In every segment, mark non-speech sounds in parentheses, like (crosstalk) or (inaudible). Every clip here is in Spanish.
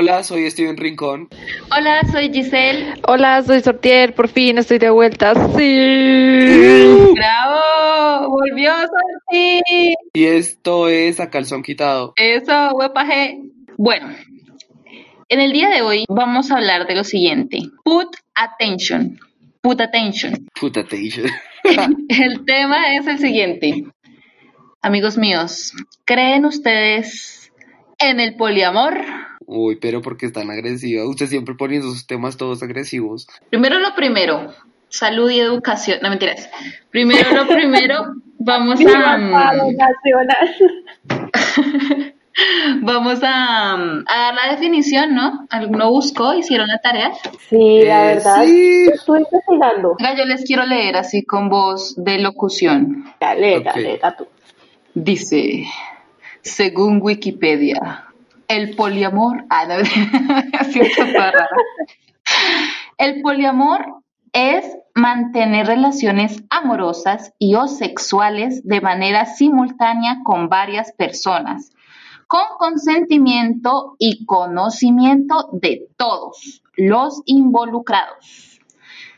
Hola, soy Steven Rincón. Hola, soy Giselle. Hola, soy Sortier. Por fin estoy de vuelta. Sí. ¡Bravo! ¡Volvió Sorti! Y esto es A Calzón Quitado. Eso, huepaje. Bueno, en el día de hoy vamos a hablar de lo siguiente. Put attention. Put attention. (laughs) Put attention. el tema es el siguiente. Amigos míos, ¿creen ustedes en el poliamor? Uy, pero porque están agresivas. Usted siempre pone esos temas todos agresivos. Primero lo primero, salud y educación. No mentiras. Primero lo primero, (laughs) (laughs) vamos a. Vamos a, a, dar la definición, ¿no? ¿Alguno buscó? ¿Hicieron la tarea? Sí, la eh, verdad. Sí. Estoy investigando. Yo les quiero leer así con voz de locución. Dale, okay. dale, tú. Dice, según Wikipedia, el poliamor. (laughs) Ah, (laughs) El poliamor es mantener relaciones amorosas y o sexuales de manera simultánea con varias personas, con consentimiento y conocimiento de todos los involucrados.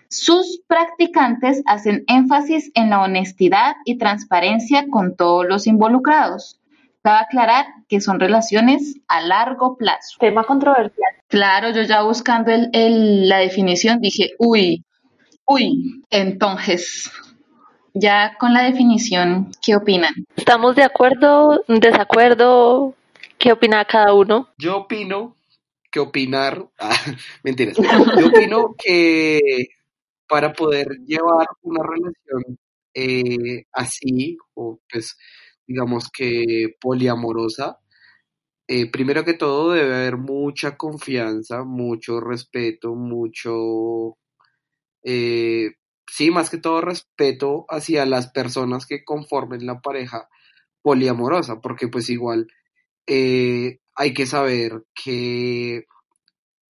Sus practicantes hacen énfasis en la honestidad y transparencia con todos los involucrados, Cabe aclarar que son relaciones a largo plazo. Tema controversial. Claro, yo ya buscando el, la definición dije, uy, uy, entonces, ya con la definición, ¿qué opinan? ¿Estamos de acuerdo, desacuerdo? ¿Qué opina cada uno? Yo opino que opinar, (laughs) ah, mentiras, yo opino que para poder llevar una relación eh, así, o pues digamos que poliamorosa, eh, primero que todo debe haber mucha confianza, mucho respeto, mucho, eh, sí, más que todo respeto hacia las personas que conformen la pareja poliamorosa, porque pues igual eh, hay que saber que,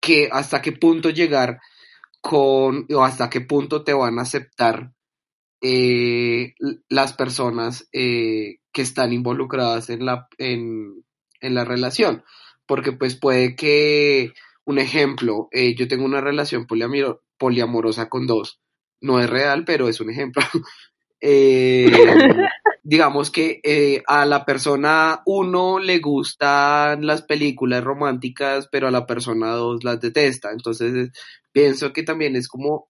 que hasta qué punto llegar con, o hasta qué punto te van a aceptar eh, las personas eh, que están involucradas en la, en, la relación. Porque pues puede que, un ejemplo, eh, yo tengo una relación poliamorosa con dos. No es real, pero es un ejemplo. (laughs) digamos que a la persona uno le gustan las películas románticas, pero a la persona dos las detesta. Entonces pienso que también es como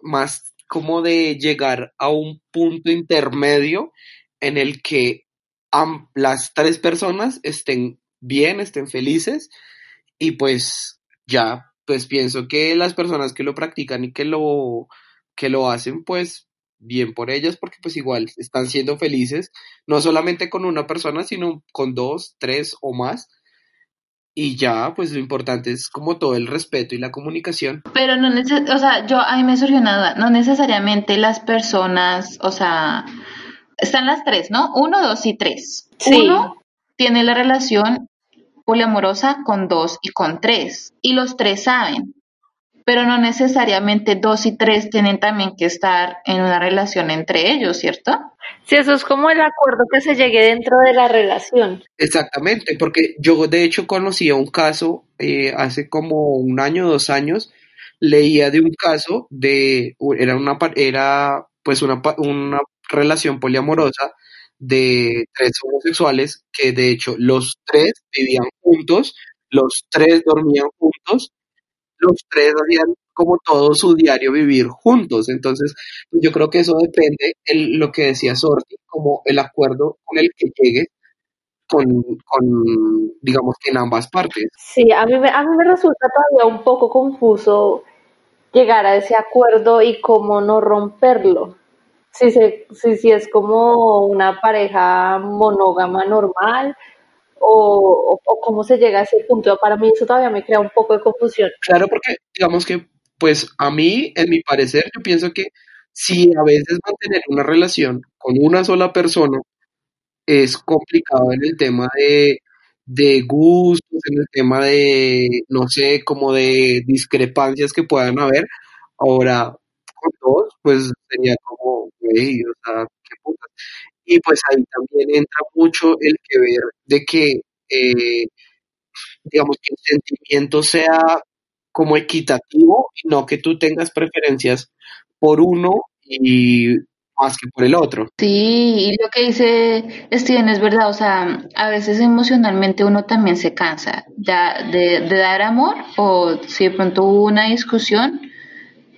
más como de llegar a un punto intermedio en el que las tres personas estén bien, estén felices y pues ya, pues pienso que las personas que lo practican y que lo, que lo hacen, pues bien por ellas porque pues igual están siendo felices, no solamente con una persona, sino con dos, tres o más y ya, pues lo importante es como todo el respeto y la comunicación. Pero no o sea, yo a mí me surgió nada, no necesariamente las personas, o sea, están las tres, ¿no? Uno, dos y tres. Uno tiene la relación poliamorosa con dos y con tres, y los tres saben, pero no necesariamente dos y tres tienen también que estar en una relación entre ellos, ¿cierto? Sí, eso es como el acuerdo que se llegue dentro de la relación. Exactamente, porque yo de hecho conocía un caso eh, hace como un año, dos años, leía de un caso de, era una, era pues una, una relación poliamorosa de tres homosexuales que de hecho los tres vivían juntos, los tres dormían juntos, los tres hacían como todo su diario vivir juntos. Entonces, pues, yo creo que eso depende de lo que decía Sorti, como el acuerdo con el que llegue con, con, digamos que en ambas partes. Sí, a mí, me, a mí me resulta todavía un poco confuso llegar a ese acuerdo y cómo no romperlo. Si, se, si, si es como una pareja monógama normal o, o, cómo se llega a ese punto. Para mí eso todavía me crea un poco de confusión. Claro, porque digamos que pues a mí, en mi parecer, yo pienso que si a veces mantener una relación con una sola persona es complicado en el tema de, de gustos, en el tema de, no sé, como de discrepancias que puedan haber. Ahora, con dos, pues sería como, hey, o sea, qué puta. Y pues ahí también entra mucho el que ver de que, eh, digamos, que el sentimiento sea como equitativo no que tú tengas preferencias por uno y más que por el otro. Sí, y lo que dice Steven es verdad, o sea, a veces emocionalmente uno también se cansa ya de, de dar amor o si de pronto hubo una discusión,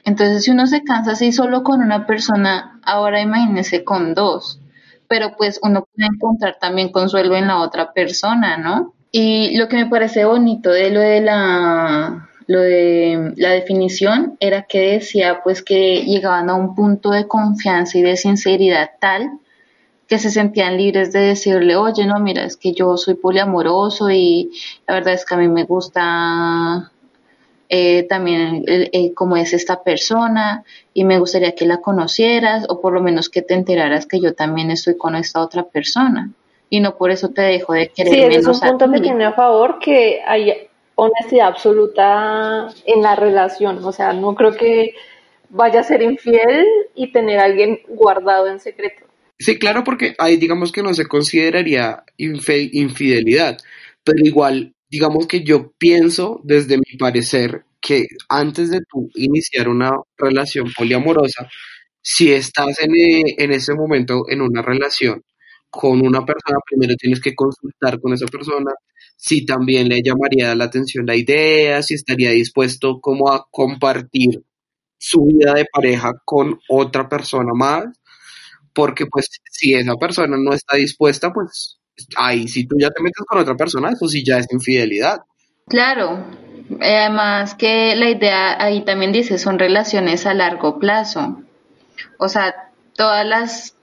entonces si uno se cansa así solo con una persona, ahora imagínese con dos, pero pues uno puede encontrar también consuelo en la otra persona, ¿no? Y lo que me parece bonito de lo de la lo de la definición era que decía pues que llegaban a un punto de confianza y de sinceridad tal que se sentían libres de decirle, oye, no, mira, es que yo soy poliamoroso y la verdad es que a mí me gusta eh, también eh, cómo es esta persona y me gustaría que la conocieras o por lo menos que te enteraras que yo también estoy con esta otra persona y no por eso te dejo de querer Sí, ese es menos un punto que tiene a favor que hay honestidad absoluta en la relación. O sea, no creo que vaya a ser infiel y tener a alguien guardado en secreto. Sí, claro, porque ahí digamos que no se consideraría infidelidad, pero igual, digamos que yo pienso desde mi parecer que antes de tú iniciar una relación poliamorosa, si estás en, e- en ese momento en una relación con una persona, primero tienes que consultar con esa persona, si también le llamaría la atención la idea, si estaría dispuesto como a compartir su vida de pareja con otra persona más, porque pues si esa persona no está dispuesta, pues ahí si tú ya te metes con otra persona, eso sí ya es infidelidad. Claro, eh, además que la idea ahí también dice son relaciones a largo plazo. O sea, todas las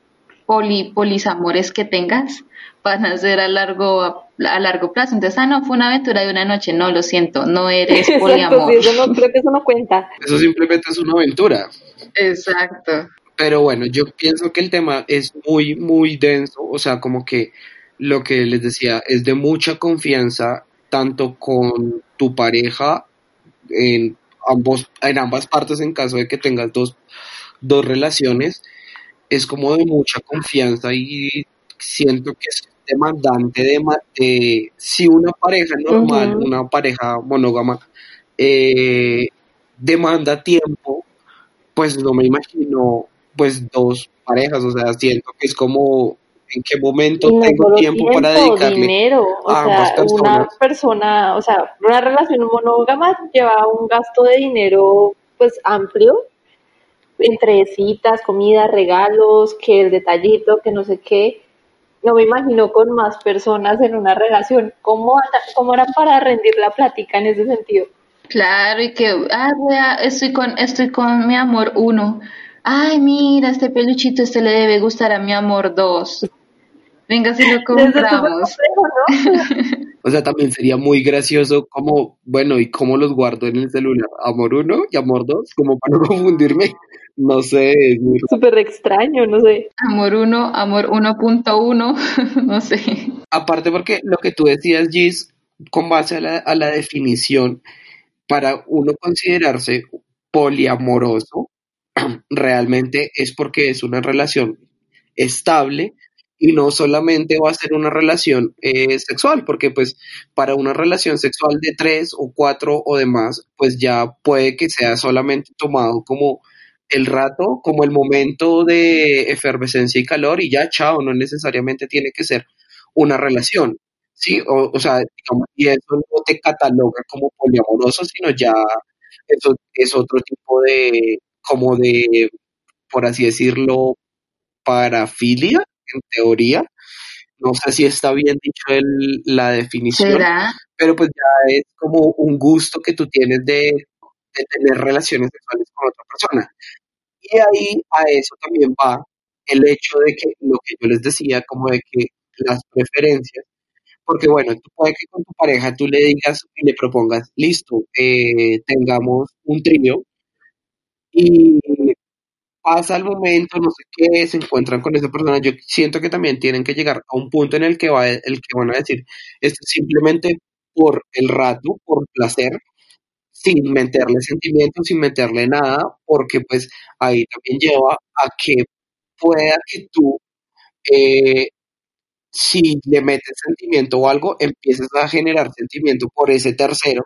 poli, polisamores que tengas van a ser a largo a largo plazo. Entonces, ah, no, fue una aventura de una noche. No, lo siento, no eres (laughs) Exacto, poliamor. sí, eso no, creo que eso no cuenta. Eso simplemente es una aventura. Exacto. Pero bueno, yo pienso que el tema es muy, muy denso, o sea, como que lo que les decía es de mucha confianza, tanto con tu pareja, en, ambos, en ambas partes, en caso de que tengas dos, dos relaciones, es como de mucha confianza y siento que es demandante de, de si una pareja normal, una pareja monógama, eh, demanda tiempo, pues no me imagino pues dos parejas, o sea, siento que es como en qué momento no tengo tiempo para dedicarle dinero. O a sea, una persona, o sea, una relación monógama lleva un gasto de dinero pues amplio, entre citas, comida, regalos, que el detallito, que no sé qué. No me imagino con más personas en una relación. ¿Cómo, cómo era para rendir la plática en ese sentido? Claro, y que, ah, estoy con, estoy con mi amor uno. Ay, mira, este peluchito, este le debe gustar a mi amor dos. Venga, si lo compramos. O sea, también sería muy gracioso como, bueno, ¿y cómo los guardo en el celular? ¿Amor 1 y Amor 2? Como para no (laughs) confundirme. No sé. Súper extraño, no sé. Amor uno, amor 1.1, (laughs) no sé. Aparte porque lo que tú decías, Gis, con base a la, a la definición, para uno considerarse poliamoroso, (clears throat) realmente es porque es una relación estable y no solamente va a ser una relación eh, sexual, porque pues para una relación sexual de tres o cuatro o demás, pues ya puede que sea solamente tomado como el rato, como el momento de efervescencia y calor y ya, chao, no necesariamente tiene que ser una relación, ¿sí? O, o sea, digamos, y eso no te cataloga como poliamoroso, sino ya eso es otro tipo de, como de, por así decirlo, parafilia, en teoría. No sé si está bien dicho el- la definición, ¿Será? pero pues ya es como un gusto que tú tienes de, de tener relaciones sexuales con otra persona. Y ahí a eso también va el hecho de que lo que yo les decía, como de que las preferencias, porque bueno, tú puede que con tu pareja tú le digas y le propongas, listo, eh, tengamos un trío y pasa el momento, no sé qué, se encuentran con esa persona, yo siento que también tienen que llegar a un punto en el que va, el que van a decir, es simplemente por el rato, por placer, sin meterle sentimientos, sin meterle nada, porque pues ahí también lleva a que pueda que tú eh, si le metes sentimiento o algo, empiezas a generar sentimiento por ese tercero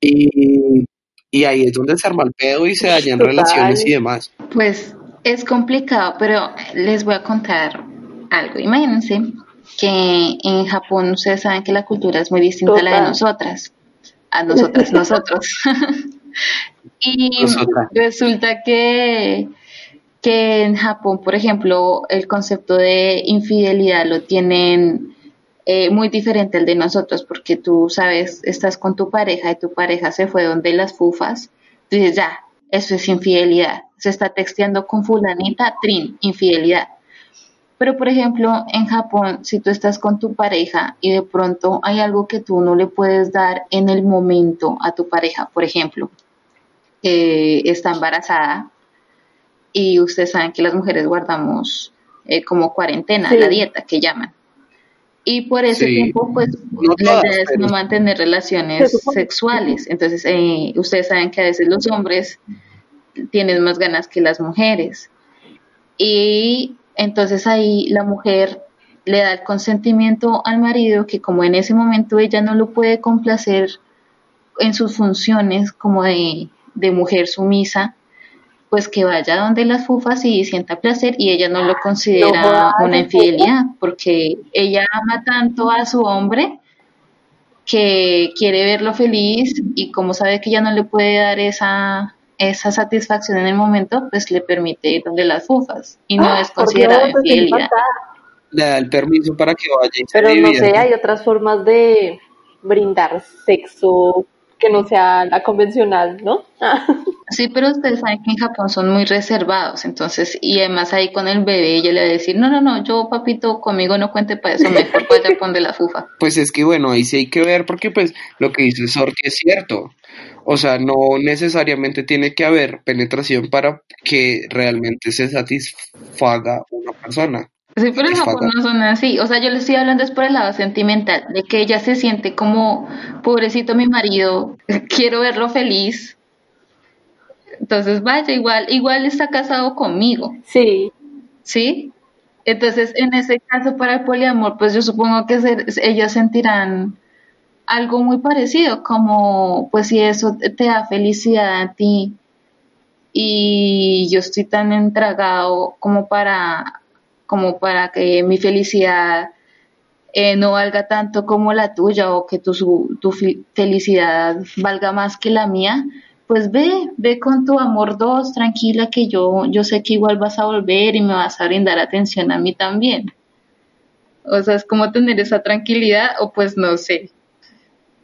y, y ahí es donde se arma el pedo y se dañan Total. relaciones y demás. Pues es complicado, pero les voy a contar algo. Imagínense que en Japón ustedes saben que la cultura es muy distinta a la de nosotras. A nosotras, nosotros. (laughs) y Nosotras. resulta que, que en Japón, por ejemplo, el concepto de infidelidad lo tienen eh, muy diferente al de nosotros, porque tú sabes, estás con tu pareja y tu pareja se fue donde las fufas, tú dices, ya, eso es infidelidad. Se está texteando con fulanita, trin, infidelidad. Pero, por ejemplo, en Japón, si tú estás con tu pareja y de pronto hay algo que tú no le puedes dar en el momento a tu pareja, por ejemplo, eh, está embarazada y ustedes saben que las mujeres guardamos eh, como cuarentena, Sí. la dieta que llaman. Y por ese Sí. tiempo, pues, No la todas, idea es pero- no mantener relaciones sexuales. Entonces, eh, ustedes saben que a veces los hombres tienen más ganas que las mujeres. Y entonces ahí la mujer le da el consentimiento al marido que como en ese momento ella no lo puede complacer en sus funciones como de, de mujer sumisa, pues que vaya donde las fufas y sienta placer y ella no lo considera No una ¿en infidelidad porque ella ama tanto a su hombre que quiere verlo feliz y como sabe que ya no le puede dar esa esa satisfacción en el momento, pues le permite ir donde las fufas y no Ah, es considerada infidelidad. Le da el permiso para que vaya Pero no sé, hay otras formas de brindar sexo que no sea la convencional, ¿no? Sí, pero ustedes saben que en Japón son muy reservados, entonces, y además ahí con el bebé ella le va a decir, no, no, no, yo papito conmigo no cuente para eso, mejor vaya con de la fufa. (laughs) Pues es que bueno, ahí sí hay que ver porque pues lo que dice Sorti es cierto. O sea, no necesariamente tiene que haber penetración para que realmente se satisfaga una persona. Sí, pero en Japón no son así, o sea, yo le estoy hablando es por el lado sentimental, de que ella se siente como, pobrecito mi marido, (laughs) quiero verlo feliz, entonces vaya, igual, igual está casado conmigo. Sí, ¿sí? Entonces, en ese caso para el poliamor, pues yo supongo que se- ellas sentirán algo muy parecido, como pues si eso te te da felicidad a ti y yo estoy tan entregado como para como para que mi felicidad eh, no valga tanto como la tuya o que tu, tu felicidad valga más que la mía, pues ve, ve con tu amor dos, tranquila que yo, yo sé que igual vas a volver y me vas a brindar atención a mí también. O sea, es como tener esa tranquilidad o pues no sé,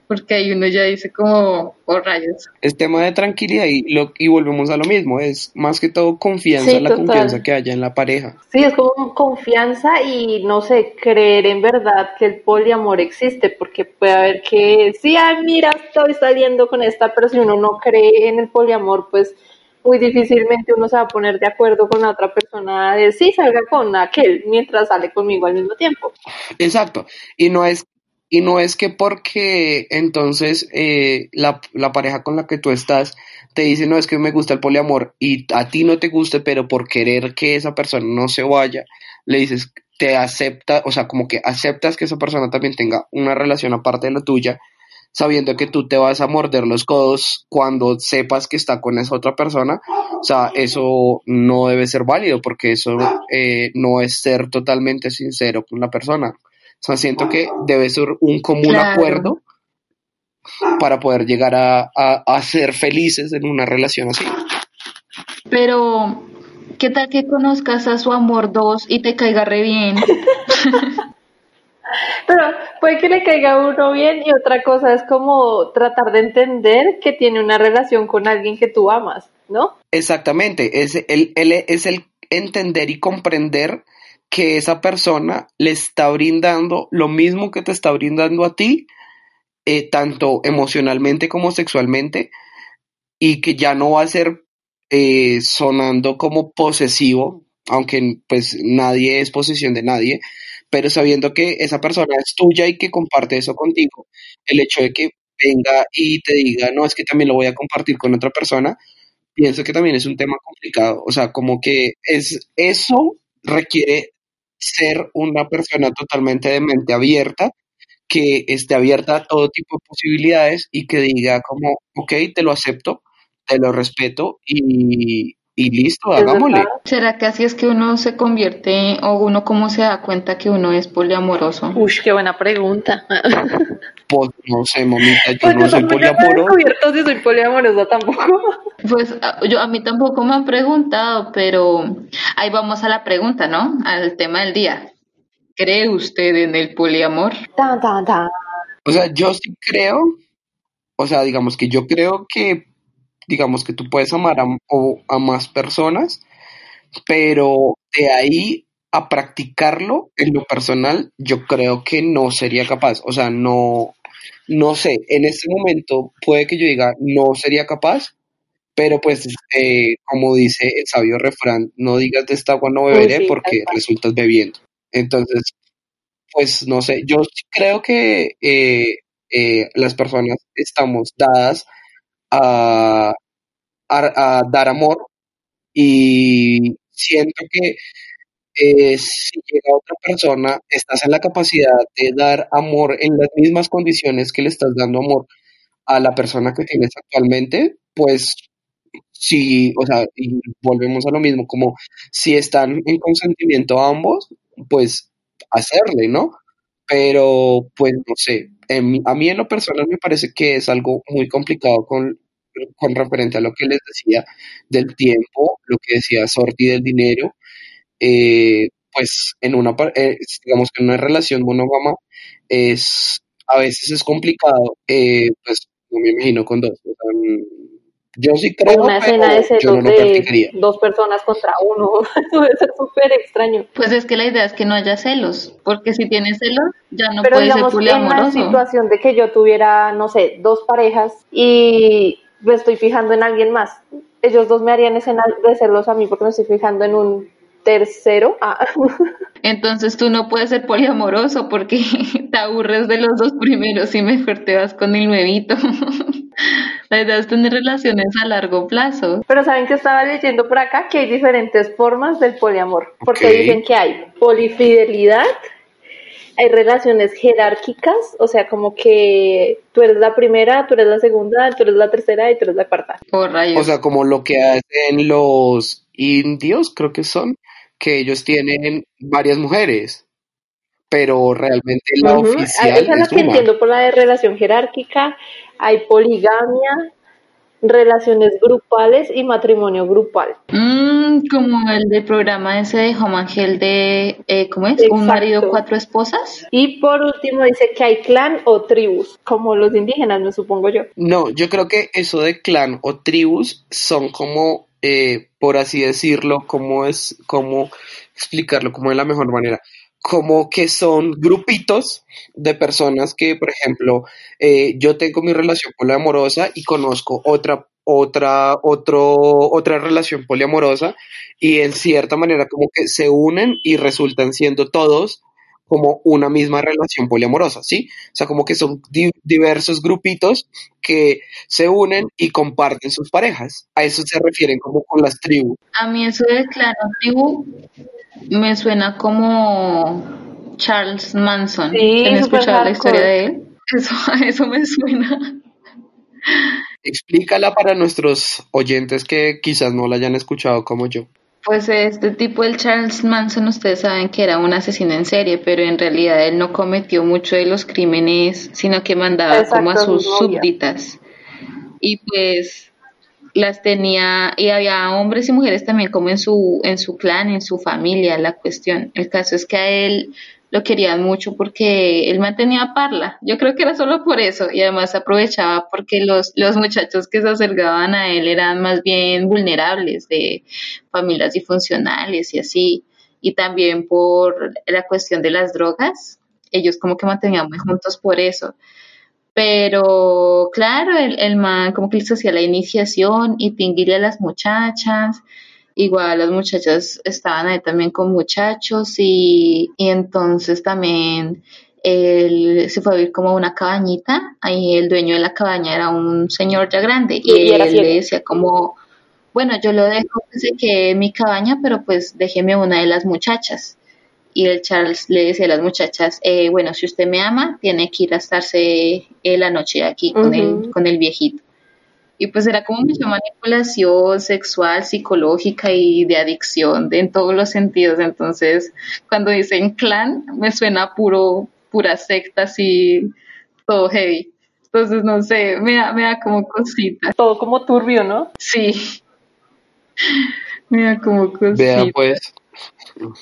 porque ahí uno ya dice como, oh rayos. Es tema de tranquilidad y, lo, y volvemos a lo mismo, es más que todo confianza, Sí, la total. confianza que haya en la pareja. sí, es como confianza y no sé, creer en verdad que el poliamor existe, porque puede haber que, sí, ay, mira, estoy saliendo con esta, pero si uno no cree en el poliamor, pues muy difícilmente uno se va a poner de acuerdo con la otra persona de sí, salga con aquel mientras sale conmigo al mismo tiempo. Exacto. Y no es, y no es que porque entonces eh, la, la pareja con la que tú estás te dice, no, es que me gusta el poliamor y a ti no te guste, pero por querer que esa persona no se vaya, le dices, te acepta, o sea, como que aceptas que esa persona también tenga una relación aparte de la tuya, sabiendo que tú te vas a morder los codos cuando sepas que está con esa otra persona, o sea, eso no debe ser válido porque eso eh, no es ser totalmente sincero con la persona. O sea, siento que debe ser un común Claro. acuerdo para poder llegar a, a, a ser felices en una relación así. Pero, ¿qué tal que conozcas a su amor dos y te caiga re bien? (laughs) Pero puede que le caiga a uno bien y otra cosa es como tratar de entender que tiene una relación con alguien que tú amas, ¿no? Exactamente, es el, el- es el entender y comprender que esa persona le está brindando lo mismo que te está brindando a ti, eh, tanto emocionalmente como sexualmente, y que ya no va a ser eh, sonando como posesivo, aunque pues nadie es posesión de nadie, pero sabiendo que esa persona es tuya y que comparte eso contigo, el hecho de que venga y te diga, no, es que también lo voy a compartir con otra persona, pienso que también es un tema complicado, o sea, como que es eso requiere ser una persona totalmente de mente abierta, que esté abierta a todo tipo de posibilidades y que diga como, ok, te lo acepto, te lo respeto y, y listo, hagámosle. ¿Será que así es que uno se convierte o uno cómo se da cuenta que uno es poliamoroso? Uy, qué buena pregunta. (laughs) Pues no sé, mamita, yo Pues no soy poliamoroso. descubierto si soy poliamorosa tampoco. Pues a- yo a mí tampoco me han preguntado, pero ahí vamos a la pregunta, ¿no? Al tema del día. ¿Cree usted en el poliamor? Tan, tan, tan. O sea, yo sí creo, o sea, digamos que yo creo que, digamos que tú puedes amar a, o a más personas, pero de ahí a practicarlo en lo personal, yo creo que no sería capaz. O sea, no, no sé, en este momento puede que yo diga no sería capaz, pero pues, eh, como dice el sabio refrán, no digas de esta agua no beberé sí, porque resultas bebiendo. Entonces, pues no sé, yo creo que eh, eh, las personas estamos dadas a, dar amor y siento que eh, si llega otra persona, estás en la capacidad de dar amor en las mismas condiciones que le estás dando amor a la persona que tienes actualmente, pues sí, o sea, y volvemos a lo mismo, como si están en consentimiento ambos, pues hacerle, ¿no? Pero, pues no sé, en a mí en lo personal me parece que es algo muy complicado con, con referente a lo que les decía del tiempo, lo que decía Sorti del dinero, eh, pues en una, eh, digamos que en una relación monógama es, a veces es complicado, eh, pues no me imagino con dos. o sea, yo sí creo, una pero escena de yo celos no lo de practicaría. dos personas contra uno. (laughs) Eso debe ser súper extraño. Pues es que la idea es que no haya celos, porque si tienes celos ya no Pero puedes ser digamos, en la poliamoroso. situación de que yo tuviera, no sé, dos parejas y me estoy fijando en alguien más, ellos dos me harían escena de celos a mí porque me estoy fijando en un tercero. Ah. (laughs) Entonces tú no puedes ser poliamoroso porque (laughs) te aburres de los dos primeros y mejor te vas con el nuevito. La idea es tener relaciones a largo plazo. Pero saben que estaba leyendo por acá que hay diferentes formas del poliamor, porque dicen que hay polifidelidad, hay relaciones jerárquicas, o sea, como que tú eres la primera, tú eres la segunda, tú eres la tercera y tú eres la cuarta. Por rayos. O sea, como lo que hacen los indios, creo que son, que ellos tienen varias mujeres, pero realmente la Ujú. oficial Esa es la que entiendo por la de relación jerárquica, hay poligamia, relaciones grupales y matrimonio grupal. Mm, como el del programa ese de and Health de, eh, ¿cómo es? Un Exacto. marido, cuatro esposas. Y por último dice que hay clan o tribus, como los indígenas, me supongo yo. No, yo creo que eso de clan o tribus son como, eh, por así decirlo, como es, como explicarlo como de la mejor manera, como que son grupitos de personas que, por ejemplo, eh, yo tengo mi relación poliamorosa y conozco otra, otra, otro, otra relación poliamorosa y en cierta manera como que se unen y resultan siendo todos como una misma relación poliamorosa, ¿sí? O sea, como que son di- diversos grupitos que se unen y comparten sus parejas. A eso se refieren como con las tribus. A mí eso de clan o tribu me suena como Charles Manson. Sí, ¿Han escuchado la historia de él? Eso, (laughs) eso me suena. Explícala para nuestros oyentes que quizás no la hayan escuchado como yo. Pues este tipo, el Charles Manson, ustedes saben que era un asesino en serie, pero en realidad él no cometió mucho de los crímenes, sino que mandaba como a sus súbditas. Y pues las tenía, y había hombres y mujeres también como en su, en su clan, en su familia, la cuestión. El caso es que a él lo querían mucho porque él mantenía parla. Yo creo que era solo por eso y además aprovechaba porque los, los muchachos que se acercaban a él eran más bien vulnerables de familias disfuncionales y así. Y también por la cuestión de las drogas. Ellos como que mantenían muy juntos por eso. Pero claro, el, el man como que les hacía la iniciación y tinguirle a las muchachas. Igual las muchachas estaban ahí también con muchachos y, y entonces también él se fue a vivir como a una cabañita. Ahí el dueño de la cabaña era un señor ya grande y, él le decía como, bueno, yo lo dejo que se quede en mi cabaña, pero pues déjeme una de las muchachas. y el Charles le decía a las muchachas, eh, bueno, si usted me ama, tiene que ir a estarse la noche aquí con, el, con el viejito. Y pues era como mucha manipulación sexual, psicológica y de adicción de, en todos los sentidos. Entonces, cuando dicen clan, me suena puro, pura secta, así, todo heavy. Entonces, no sé, me da, me da como cosita. Todo como turbio, ¿no? Sí. (laughs) Me da como cosita. Vea pues.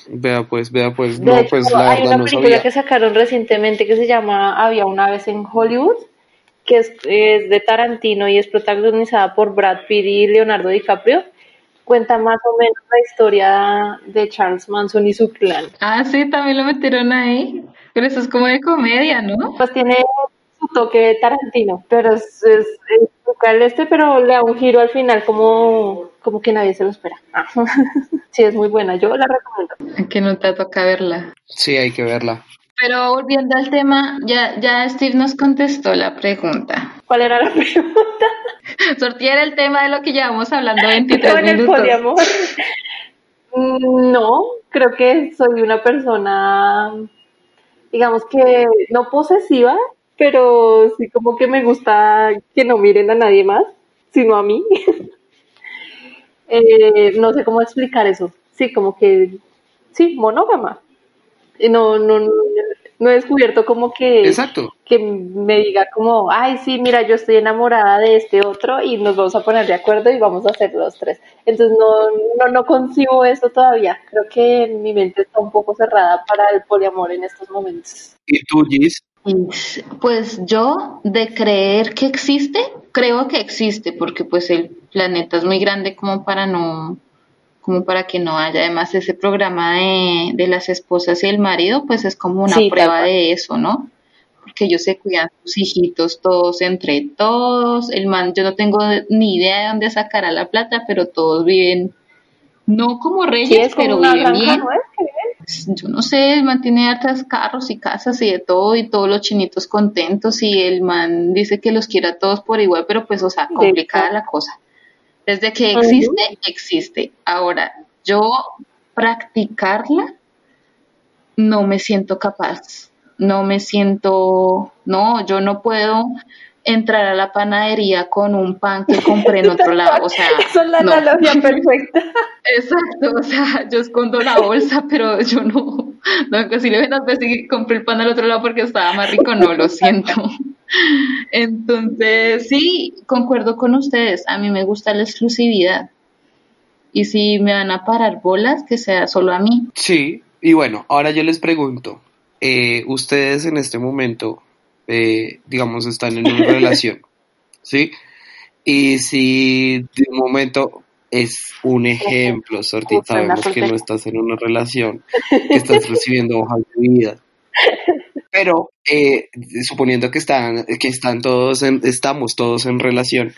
Vea pues, vea pues. De No, hecho, pues la hay verdad una no película sabía. que sacaron recientemente que se llama Había una vez en Hollywood, que es, es de Tarantino y es protagonizada por Brad Pitt y Leonardo DiCaprio. Cuenta más o menos la historia de Charles Manson y su clan. Ah, sí, también lo metieron ahí. Pero eso es como de comedia, ¿no? Pues tiene su toque de Tarantino, pero es, es, es local este, pero le da un giro al final como, como que nadie se lo espera. Ah. (laughs) sí, es muy buena, yo la recomiendo. Que no te toca verla. Sí, hay que verla. Pero volviendo al tema, ya, ya Steve nos contestó la pregunta. ¿Cuál era la (laughs) pregunta? Sortear el tema de lo que llevamos hablando 23 (laughs) Con el minutos. poliamor. Mm, No, creo que soy una persona, digamos que no posesiva, pero sí como que me gusta que no miren a nadie más, sino a mí. (laughs) Eh, no sé cómo explicar eso. Sí, como que, sí, monógama. Y No, no, no, no he descubierto como que Exacto. que me diga como, ay, sí, mira, yo estoy enamorada de este otro y nos vamos a poner de acuerdo y vamos a hacer los tres. Entonces no, no, no concibo esto todavía. Creo que mi mente está un poco cerrada para el poliamor en estos momentos. ¿Y tú, Gis? Pues yo, de creer que existe, creo que existe, porque pues el planeta es muy grande como para no, como para que no haya. Además, ese programa de, de las esposas y el marido, pues es como una Sí, prueba de eso, ¿no? Porque ellos se cuidan sus hijitos todos entre todos. El man, yo no tengo ni idea de dónde sacará la plata, pero todos viven, no como reyes, pero viven bien ¿no es? Que viven. yo no sé, el man tiene hartas carros y casas y de todo, y todos los chinitos contentos, y el man dice que los quiere a todos por igual, pero pues, o sea, complicada la cosa. Desde que existe, existe. Ahora, yo practicarla, no me siento capaz, no me siento, no, yo no puedo entrar a la panadería con un pan que compré en otro lado, o sea, (laughs) Esa es la no. analogía perfecta. Exacto, o sea, yo escondo la bolsa, pero yo no, no que si le ven a veces que compré el pan al otro lado porque estaba más rico, no, lo siento. Entonces, sí, concuerdo con ustedes, a mí me gusta la exclusividad. Y si me van a parar bolas, que sea solo a mí. Sí, y bueno, ahora yo les pregunto, eh, ustedes en este momento, eh, digamos, están en una (laughs) relación, ¿sí? Y si de un momento es un ejemplo, Sorti, sabemos que no estás en una relación, que estás recibiendo hojas de vida, pero eh, suponiendo que están, que están todos, en- estamos todos en relación,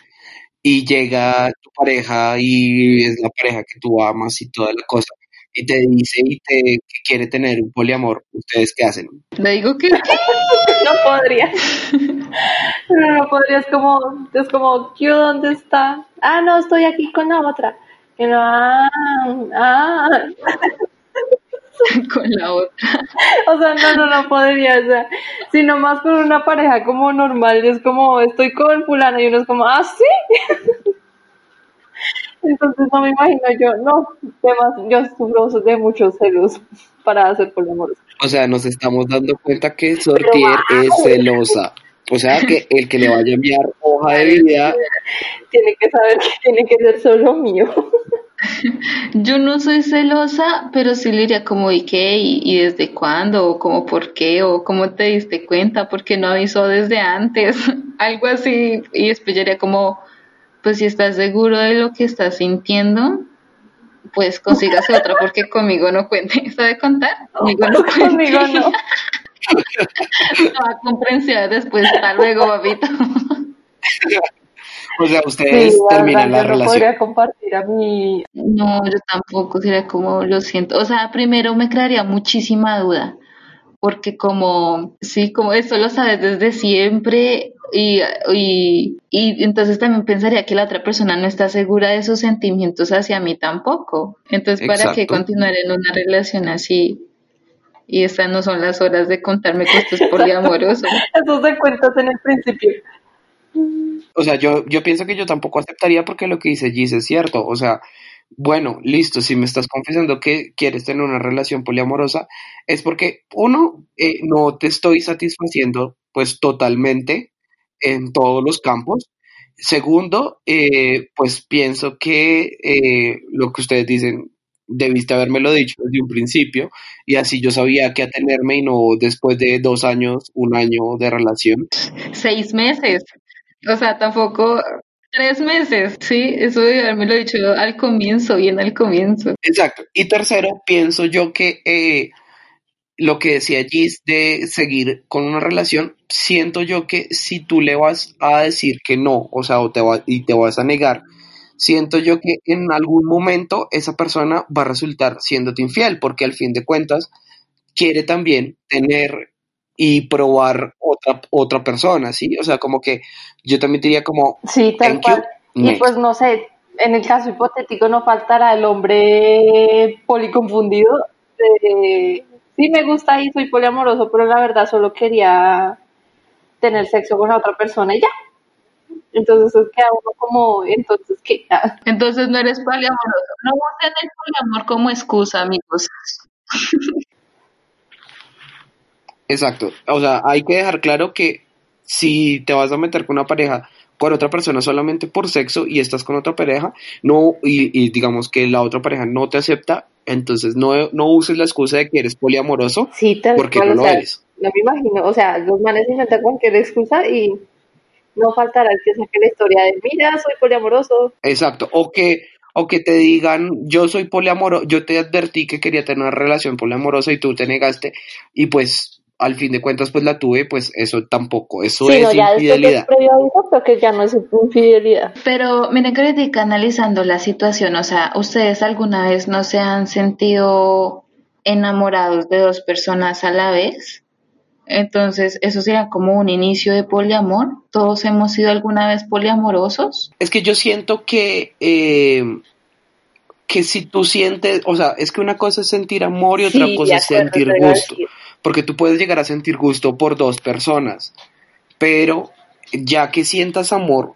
y llega tu pareja y es la pareja que tú amas y toda la cosa, y te dice y te que quiere tener un poliamor, ¿ustedes qué hacen? Le digo que (laughs) No podría. No, no podría. Es como, es como, ¿yo dónde está? Ah, no, estoy aquí con la otra. Y no, ah, ah. (laughs) con la otra. O sea, no, no, no podría. O sea, si nomás con una pareja como normal, es como, estoy con fulano y uno es como, ah, sí. (laughs) Entonces no me imagino yo, no, temas, yo sufro de muchos celos para hacer poliamor. O sea, nos estamos dando cuenta que Sortier es celosa. O sea, que el que le vaya a enviar hoja de vida, Tiene que saber que tiene que ser solo mío. Yo no soy celosa, pero sí le diría como, ¿y qué? ¿Y, y desde cuándo? ¿O como por qué? ¿O cómo te diste cuenta? ¿Por qué no avisó desde antes? (laughs) Algo así. Y después yo diría como, pues si estás seguro de lo que estás sintiendo, pues consígase otra porque conmigo no cuente. (laughs) ¿Sabe contar? Conmigo no cuente. Conmigo no. (laughs) Toda comprensiva después. Hasta luego, papito. O sea, ustedes Sí, terminan la yo no relación. podría compartir a mi No, yo tampoco, sería como lo siento. O sea, primero me crearía muchísima duda, porque como, sí, como eso lo sabes desde siempre y, y, y entonces también pensaría que la otra persona no está segura de sus sentimientos hacia mí tampoco. Entonces, ¿para qué continuar en una relación así? y estas no son las horas de contarme que esto es poliamoroso. (laughs) Eso se cuentas en el principio. O sea, yo, yo pienso que yo tampoco aceptaría porque lo que dice Gis es cierto. O sea, bueno, listo, si me estás confesando que quieres tener una relación poliamorosa, es porque, uno, eh, no te estoy satisfaciendo pues totalmente en todos los campos. Segundo, eh, pues pienso que eh, lo que ustedes dicen, debiste habérmelo dicho desde un principio y así yo sabía que atenerme y no después de dos años, un año de relación. Seis meses. O sea, tampoco tres meses, sí, eso debe haberme lo dicho al comienzo, bien al comienzo. Exacto. Y tercero, pienso yo que eh, lo que decía Gis de seguir con una relación, siento yo que si tú le vas a decir que no, o sea, o te va, y te vas a negar, siento yo que en algún momento esa persona va a resultar siéndote infiel, porque al fin de cuentas quiere también tener y probar otra, otra persona, ¿sí? O sea, como que yo también diría como... Sí, tal cual. Y pues no sé, en el caso hipotético no faltará el hombre policonfundido. De, sí me gusta y soy poliamoroso, pero la verdad solo quería tener sexo con la otra persona y ya. Entonces es queda uno como, entonces, ¿qué? (laughs) Entonces no eres poliamoroso. No usen el poliamor como excusa, amigos. (laughs) Exacto. O sea, hay que dejar claro que si te vas a meter con una pareja con otra persona solamente por sexo y estás con otra pareja, no, y, digamos que la otra pareja no te acepta, entonces no, no uses la excusa de que eres poliamoroso sí, porque no lo eres. No me imagino, o sea, los manes inventan cualquier excusa y no faltará el que saque la historia de, mira, soy poliamoroso. Exacto, o que, o que te digan, yo soy poliamoroso, yo te advertí que quería tener una relación poliamorosa y tú te negaste, y pues al fin de cuentas pues la tuve, pues eso tampoco, eso es infidelidad. que ya no es infidelidad. Pero miren que analizando la situación, o sea, ¿ustedes alguna vez no se han sentido enamorados de dos personas a la vez? Entonces, eso sería como un inicio de poliamor. ¿Todos hemos sido alguna vez poliamorosos? Es que yo siento que, eh, que si tú sientes, o sea, es que una cosa es sentir amor y otra cosa es sentir gusto. Porque tú puedes llegar a sentir gusto por dos personas, pero ya que sientas amor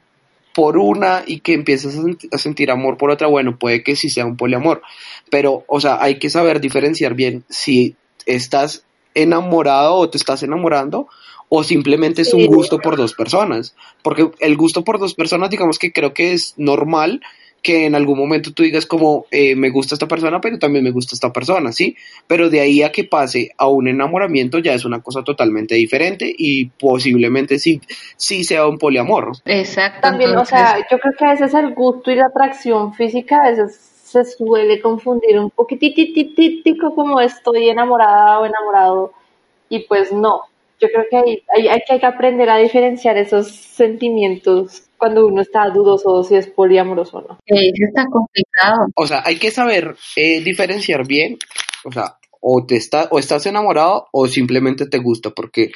por una y que empiezas a, sentir amor por otra, bueno, puede que sí sea un poliamor. Pero, o sea, hay que saber diferenciar bien si estás enamorado o te estás enamorando o simplemente es un gusto por dos personas. Porque el gusto por dos personas, digamos que creo que es normal que en algún momento tú digas como eh, me gusta esta persona, pero también me gusta esta persona, ¿sí? Pero de ahí a que pase a un enamoramiento ya es una cosa totalmente diferente y posiblemente sí, sí sea un poliamor. Exacto. También, o sea, yo creo que a veces el gusto y la atracción física a veces se suele confundir un poquitito como estoy enamorada o enamorado y pues no. Yo creo que hay, hay, hay que aprender a diferenciar esos sentimientos cuando uno está dudoso si es poliamoroso o no. Sí, está complicado. O sea, hay que saber eh, diferenciar bien, o sea, o te está, o estás enamorado o simplemente te gusta, porque,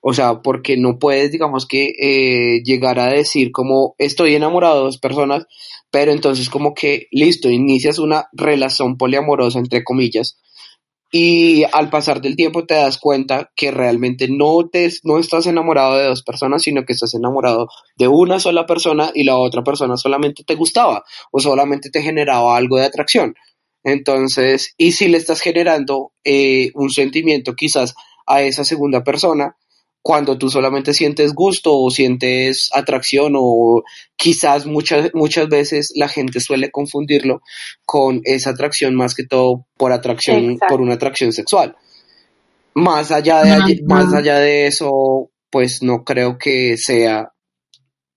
o sea, porque no puedes, digamos que, eh, llegar a decir como estoy enamorado de dos personas, pero entonces como que, listo, inicias una relación poliamorosa, entre comillas, y al pasar del tiempo te das cuenta que realmente no, te, no estás enamorado de dos personas, sino que estás enamorado de una sola persona y la otra persona solamente te gustaba o solamente te generaba algo de atracción. Entonces, y si le estás generando eh, un sentimiento quizás a esa segunda persona, cuando tú solamente sientes gusto o sientes atracción o quizás muchas, muchas veces la gente suele confundirlo con esa atracción más que todo por atracción, por una atracción sexual. Más allá de, más allá de eso, pues no creo que sea,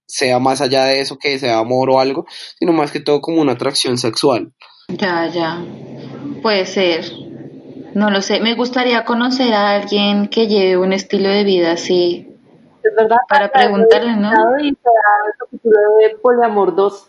sea más allá de eso que sea amor o algo, sino más que todo como una atracción sexual. Ya, ya. Puede ser. No lo sé, me gustaría conocer a alguien que lleve un estilo de vida así. Es verdad, para preguntarle, ¿no? Y de Poliamor 2.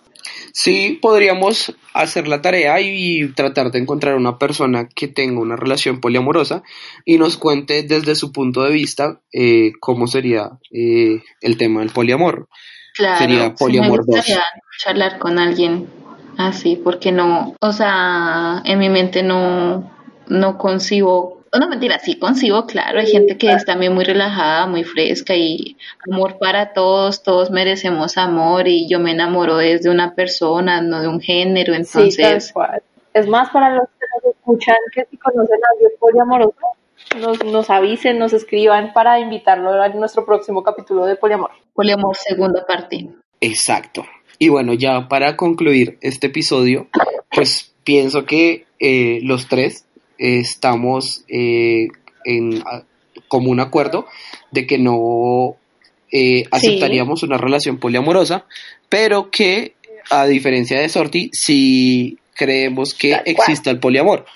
Sí, podríamos hacer la tarea y tratar de encontrar una persona que tenga una relación poliamorosa y nos cuente desde su punto de vista eh, cómo sería eh, el tema del poliamor. Claro, sería poliamor me gustaría charlar con alguien así, porque no, o sea, en mi mente no, no concibo No, mentira, sí concibo, claro. Hay gente que es también muy relajada, muy fresca y amor para todos, todos merecemos amor y yo me enamoro desde una persona, no de un género, entonces... Sí, tal cual. Es más, para los que nos escuchan, que si conocen a alguien poliamoroso, nos, nos avisen, nos escriban para invitarlo a nuestro próximo capítulo de poliamor. Poliamor, segunda parte. Exacto. Y bueno, ya para concluir este episodio, pues pienso que eh, los tres estamos eh, en común acuerdo de que no eh, aceptaríamos una relación poliamorosa, pero que a diferencia de Sorti, sí creemos que exista el poliamor.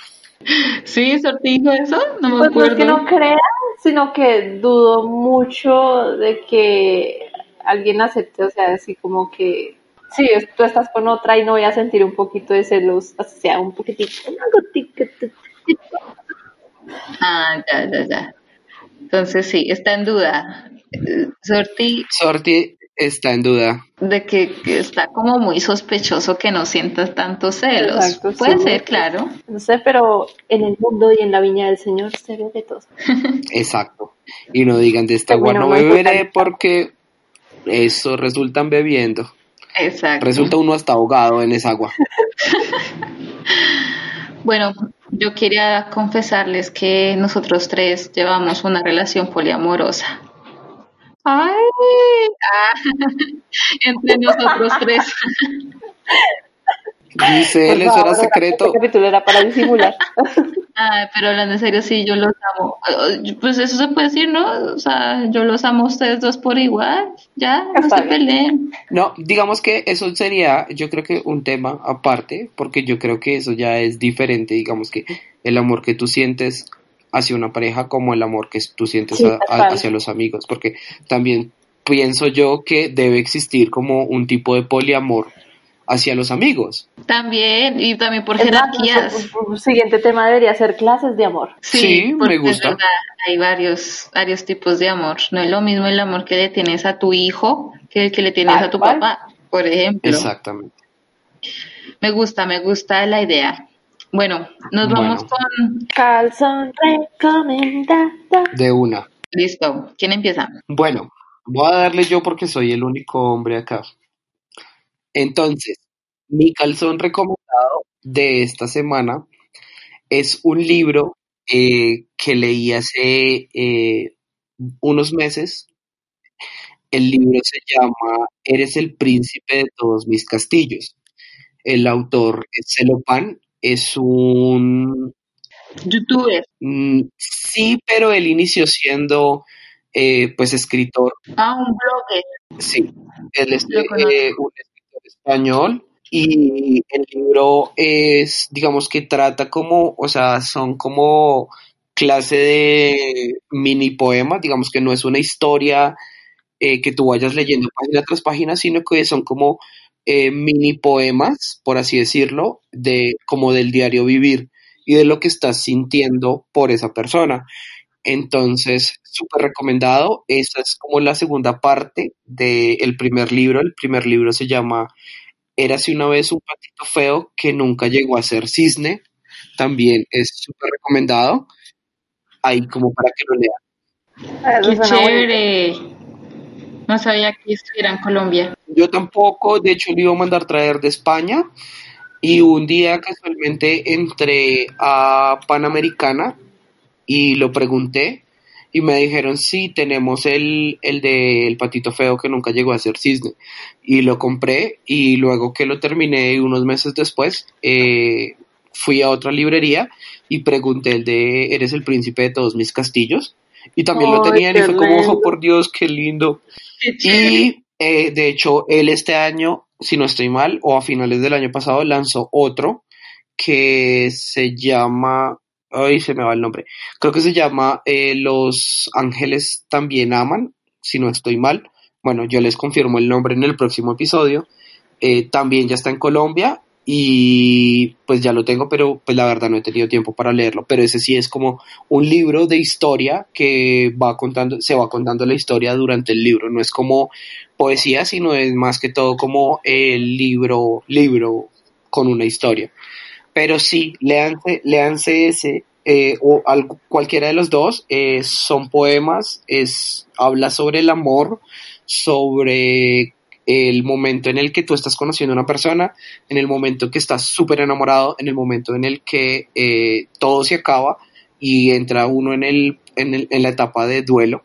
¿Sí, Sorti dijo eso? No me Pues no es acuerdo. que no crea, sino que dudo mucho de que alguien acepte, o sea, así como que sí, tú estás con otra y no voy a sentir un poquito de celos, o sea, un poquitito, una gotica, Ah, ya, ya, ya. Entonces sí, está en duda. Sorti, Sorti está en duda. de que, que está como muy sospechoso que no sientas tantos celos. Exacto, Puede sí. ser, claro. No sé, pero en el mundo y en la viña del Señor se ve de todo. (laughs) Exacto. Y no digan de esta agua bueno, no beberé porque eso resultan bebiendo. Exacto. Resulta uno hasta ahogado en esa agua. (laughs) Bueno, yo quería confesarles que nosotros tres llevamos una relación poliamorosa. ¡Ay! Ah, (laughs) entre nosotros tres. (laughs) Dice él, eso era secreto. Este capítulo era para disimular. (laughs) Ay, pero hablando en serio, sí, yo los amo. Pues eso se puede decir, ¿no? O sea, yo los amo a ustedes dos por igual. Ya, no Está se bien. peleen. No, digamos que eso sería, yo creo que un tema aparte, porque yo creo que eso ya es diferente, digamos que el amor que tú sientes hacia una pareja como el amor que tú sientes Sí, a- a- total. hacia los amigos, porque también pienso yo que debe existir como un tipo de poliamor hacia los amigos. También, y también por Es más, jerarquías. nuestro- nuestro siguiente tema debería ser clases de amor. Sí, me gusta. verdad, hay varios, varios tipos de amor. No es lo mismo el amor que le tienes a tu hijo que el que le tienes a tu cual. papá, por ejemplo. Exactamente. Me gusta, me gusta la idea. Bueno, nos Bueno. vamos con... Calzón recomendado. De una. Listo, ¿quién empieza? Bueno, voy a darle yo porque soy el único hombre acá. Entonces, mi calzón recomendado de esta semana es un libro eh, que leí hace eh, unos meses. El libro se llama Eres el príncipe de todos mis castillos. El autor es Celopan, es un Youtuber. mm, sí, pero él inició siendo eh, pues escritor Ah, un blogger. Sí, él es eh, un español y el libro es, digamos que trata como, o sea, son como clase de mini poemas, digamos que no es una historia eh, que tú vayas leyendo página tras página, sino que son como eh, mini poemas, por así decirlo, de como del diario vivir y de lo que estás sintiendo por esa persona. Entonces, súper recomendado. Esa es como la segunda parte del primer libro. El primer libro se llama Érase una vez un patito feo que nunca llegó a ser cisne. También es súper recomendado. Ahí como para que lo lean. Ah, Qué chévere. No sabía que estuviera en Colombia. Yo tampoco, de hecho, lo iba a mandar traer de España. Y un día casualmente entré a Panamericana y lo pregunté y me dijeron, sí, tenemos el, el de El Patito Feo que nunca llegó a ser cisne. Y lo compré y luego que lo terminé unos meses después, eh, fui a otra librería y pregunté el de Eres el príncipe de todos mis castillos. Y también lo tenían y fue como, lindo. oh, por Dios, qué lindo. Qué. Y eh, de hecho, él este año, si no estoy mal, o a finales del año pasado, lanzó otro que se llama, ay, se me va el nombre, creo que se llama eh, Los Ángeles también aman, si no estoy mal. Bueno, yo les confirmo el nombre en el próximo episodio. Eh, también ya está en Colombia y pues ya lo tengo, pero pues la verdad no he tenido tiempo para leerlo. Pero ese sí es como un libro de historia que va contando, se va contando la historia durante el libro. No es como poesía, sino es más que todo como el libro, libro con una historia. Pero sí, léanse, léanse ese eh, o algo- cualquiera de los dos, eh, son poemas, es, habla sobre el amor, sobre el momento en el que tú estás conociendo a una persona, en el momento que estás súper enamorado, en el momento en el que eh, todo se acaba y entra uno en, el, en, el- en la etapa de duelo.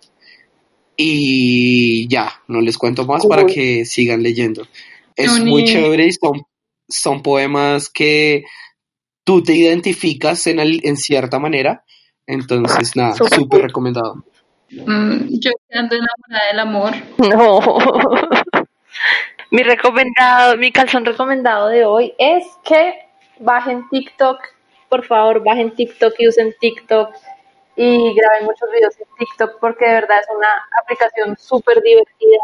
Y ya, no les cuento más para que sigan leyendo. Es muy chévere y son, son poemas que tú te identificas en, al- en cierta manera. Entonces, nada, Súper súper recomendado. Mm, yo ando enamorada del amor. No. Mi recomendado, mi calzón recomendado de hoy es que bajen TikTok, por favor, bajen TikTok y usen TikTok y graben muchos videos en TikTok porque de verdad es una aplicación súper divertida,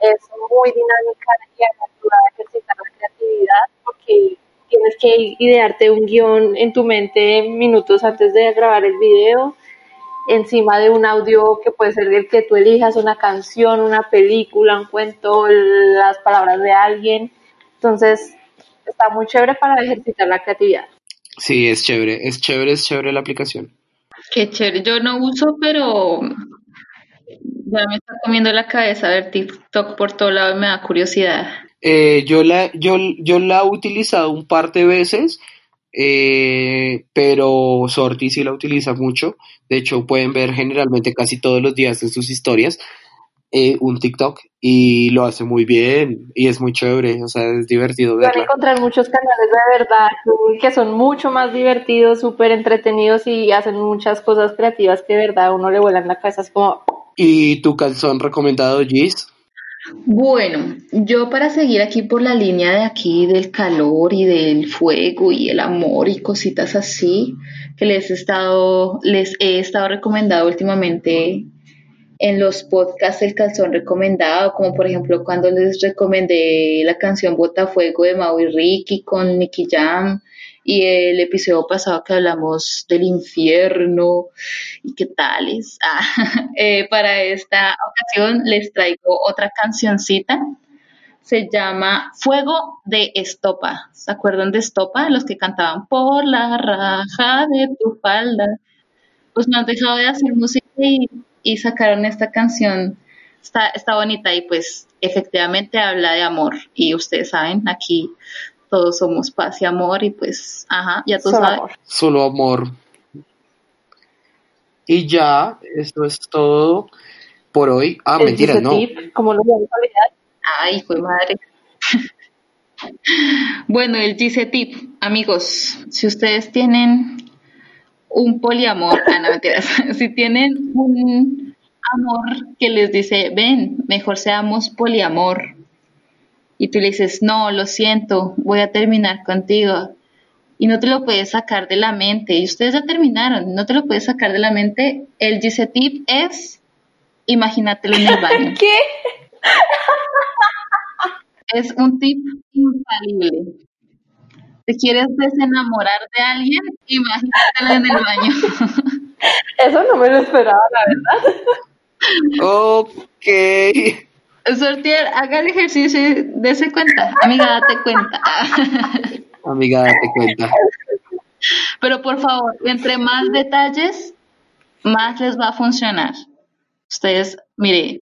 es muy dinámica y ayuda a ejercitar la creatividad porque tienes que idearte un guion en tu mente minutos antes de grabar el video encima de un audio que puede ser el que tú elijas, una canción, una película, un cuento, las palabras de alguien. Entonces, está muy chévere para ejercitar la creatividad. Sí, es chévere, es chévere, es chévere la aplicación. Qué chévere. Yo no uso, pero ya me está comiendo la cabeza ver TikTok por todo lado y me da curiosidad. Eh, yo, la, yo, yo la he utilizado un par de veces, eh, pero Sorti sí la utiliza mucho. De hecho, pueden ver generalmente casi todos los días en sus historias eh, un TikTok y lo hace muy bien y es muy chévere, o sea, es divertido Van a encontrar muchos canales de verdad que son mucho más divertidos, súper entretenidos y hacen muchas cosas creativas que de verdad uno le vuelan la cabeza. Es como, ¿Y tu calzón recomendado, Gis? Bueno, yo para seguir aquí por la línea de aquí del calor y del fuego y el amor y cositas así que les he estado, les he estado recomendado últimamente en los podcasts El Calzón Recomendado, como por ejemplo cuando les recomendé la canción Botafuego de Mau y Ricky con Nicky Jam y el episodio pasado que hablamos del infierno y qué tales. (laughs) Ah, eh, para esta ocasión les traigo otra cancioncita. Se llama Fuego de Estopa. ¿Se acuerdan de Estopa? Los que cantaban por la raja de tu falda. Pues no han dejado de hacer música y, y sacaron esta canción. Está, está bonita y pues efectivamente habla de amor. Y ustedes saben, aquí todos somos paz y amor y pues, ajá, ya tú solo sabes. amor. Solo amor. Y ya, eso es todo por hoy. Ah, El Gise no. Tip, como lo vamos a olvidar. Ay, fue madre. (laughs) Bueno, el GC tip, amigos, si ustedes tienen un poliamor, ah, no, mentiras, (laughs) si tienen un amor que les dice, ven, mejor seamos poliamor, y tú le dices, no, lo siento, voy a terminar contigo, y no te lo puedes sacar de la mente, y ustedes ya terminaron, no te lo puedes sacar de la mente, el GC tip es, imagínatelo en el (laughs) baño. ¿Qué? Es un tip infalible. ¿Te quieres desenamorar de alguien? Imagínatelo en el baño. (laughs) Eso no me lo esperaba, la verdad. Ok. Sortier, haga el ejercicio y dése cuenta. Amiga, date cuenta. (laughs) Amiga, date cuenta. Pero por favor, entre más detalles, más les va a funcionar. Ustedes, mire,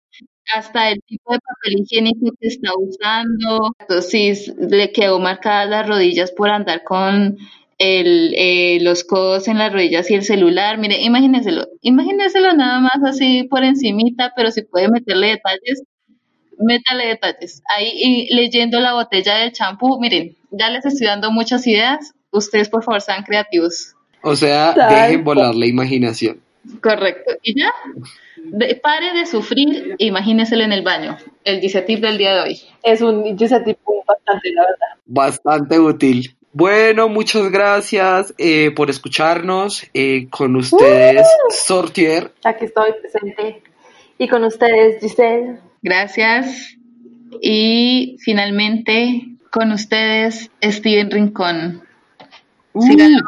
hasta el tipo de papel higiénico que está usando, si le quedó marcadas las rodillas por andar con el, eh, los codos en las rodillas y el celular, mire, imagínenselo, imagínenselo nada más así por encimita, pero si puede meterle detalles, métale detalles. Ahí y leyendo la botella del champú, miren, ya les estoy dando muchas ideas, ustedes por favor sean creativos. O sea, Tal dejen volar la imaginación. Correcto. ¿Y ya? De- pare de sufrir e imagíneselo en el baño. El dice tip del día de hoy. Es un Gise Tip bastante, la verdad. Bastante útil. Bueno, muchas gracias eh, por escucharnos. Eh, con ustedes, Sortier. Aquí estoy presente. Y con ustedes, Giselle. Gracias. Y finalmente, con ustedes, Steven Rincón. Síganlo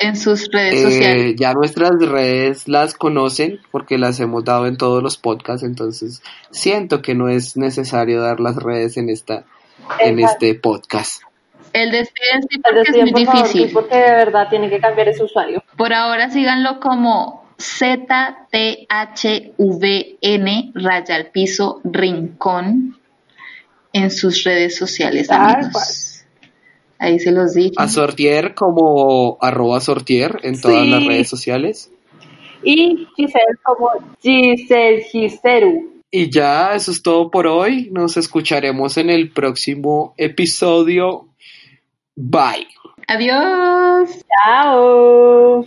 en sus redes Eh, sociales. ya nuestras redes las conocen porque las hemos dado en todos los podcasts, entonces siento que no es necesario dar las redes en esta en este podcast. El despiden sí El porque es muy por favor, sí, difícil. porque de verdad tiene que cambiar ese usuario. Por ahora síganlo como ZTHVN raya al piso rincón en sus redes sociales, Tal amigos. Ahí se los dije. A Sortier como arroba Sortier en todas Sí. las redes sociales. Y Giselle como Giselle Giseru. Y ya, eso es todo por hoy. Nos escucharemos en el próximo episodio. Bye. Adiós. Chao.